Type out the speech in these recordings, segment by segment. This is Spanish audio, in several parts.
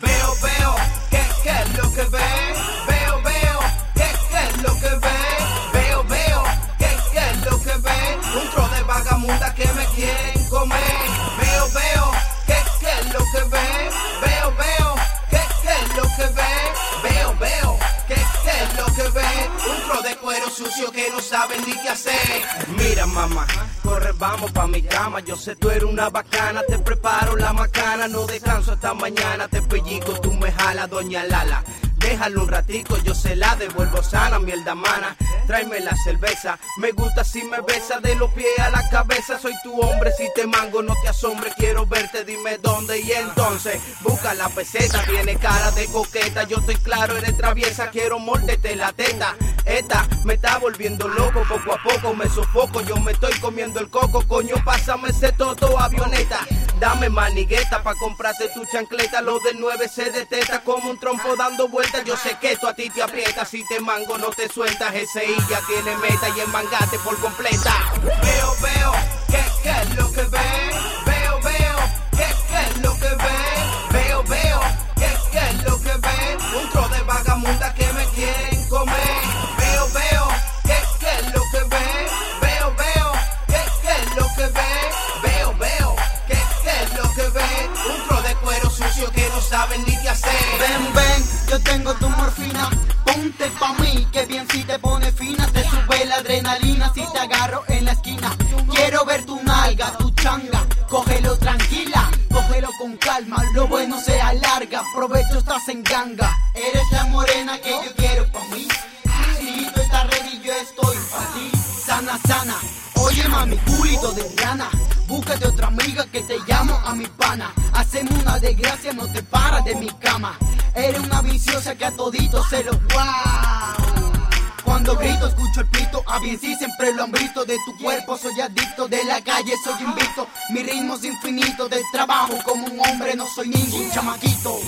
Veo, veo, ¿qué, qué es lo que ve? Veo, de cuero sucio que no saben ni qué hacer. Mira, mamá, corre, vamos pa' mi cama. Yo sé tú eres una bacana, te preparo la macana. No descanso hasta mañana, te pellico, tú me jala, doña Lala. Déjalo un ratico, yo se la devuelvo sana, mierda mana. Tráeme la cerveza, me gusta si me besa de los pies a la cabeza. Soy tu hombre, si te mango no te asombre. Quiero verte, dime dónde y entonces busca la peseta. Tiene cara de coqueta, yo estoy claro, eres traviesa. Quiero morderte la teta. Esta me está volviendo loco, poco a poco me sofoco. Yo me estoy comiendo el coco, coño, pásame ese toto avioneta. Dame manigueta pa' comprarte tu chancleta. Lo del 9 se detesta como un trompo dando vueltas. Yo sé que esto a ti te aprieta. Si te mango, no te sueltas. Ese I ya tiene meta y mangate por completa. Veo, veo, ¿qué, qué es lo Ven, ven, yo tengo tu morfina. Ponte pa' mí, que bien si te pone fina. Te sube la adrenalina si te agarro en la esquina. Quiero ver tu nalga, tu changa. Cógelo tranquila, cógelo con calma. Lo bueno se alarga, provecho estás en ganga. Eres la morena que yo quiero pa' mí. Si tú estás ready, yo estoy pa' ti. Sana, sana. Oye, mami, culito de Búscate otra amiga que te llamo a mi pana. Hacemos una desgracia, no te paras de mi cama. Eres una viciosa que a todito se lo wow. Cuando grito, escucho el pito. A bien sí siempre lo han. De tu cuerpo soy adicto. De la calle soy invicto. Mi ritmo es infinito. Del trabajo como un hombre, no soy ningún chamaquito.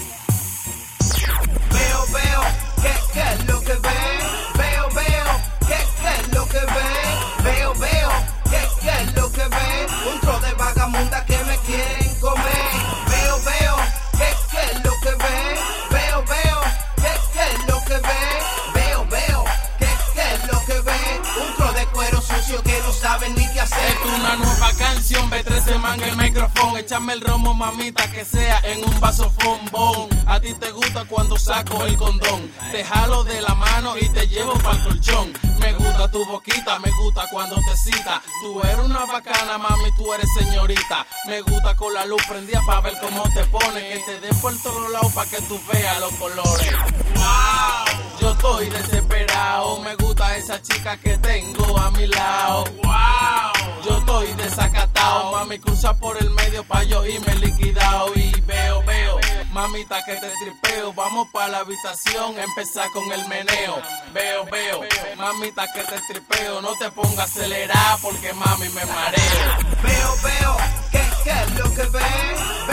No saben ni qué hacer. Es una nueva canción, B13 manga el micrófono, échame el romo mamita que sea en un vaso fombón. A ti te gusta cuando saco el condón, te jalo de la mano y te llevo pa'l colchón. Me gusta tu boquita, me gusta cuando te cita. Tú eres una bacana, mami, tú eres señorita. Me gusta con la luz prendida pa' ver cómo te pone, que te dé por todos lados pa' que tú veas los colores. Wow, yo estoy desesperado, me gusta esa chica que tengo mi lado. Wow, yo estoy desacatado, mami cruza por el medio pa' yo irme liquidado y veo, veo, mamita que te tripeo, vamos pa' la habitación, empezar con el meneo. Veo, veo, mamita que te tripeo, no te pongas a acelerar porque mami me mareo. Veo, veo, ¿qué, qué es lo que ve?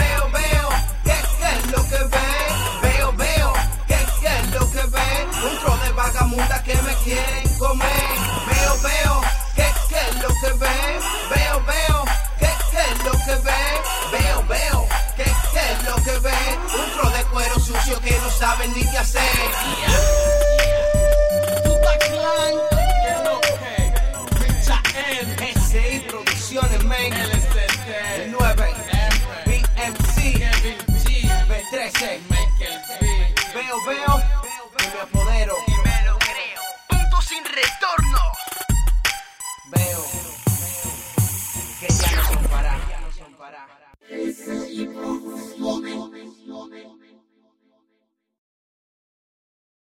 Saben ni qué hacer. SI Producciones, man. El 9, BMC, B13. Veo, veo, y me apodero. punto sin retorno. Veo que ya no son para. ay.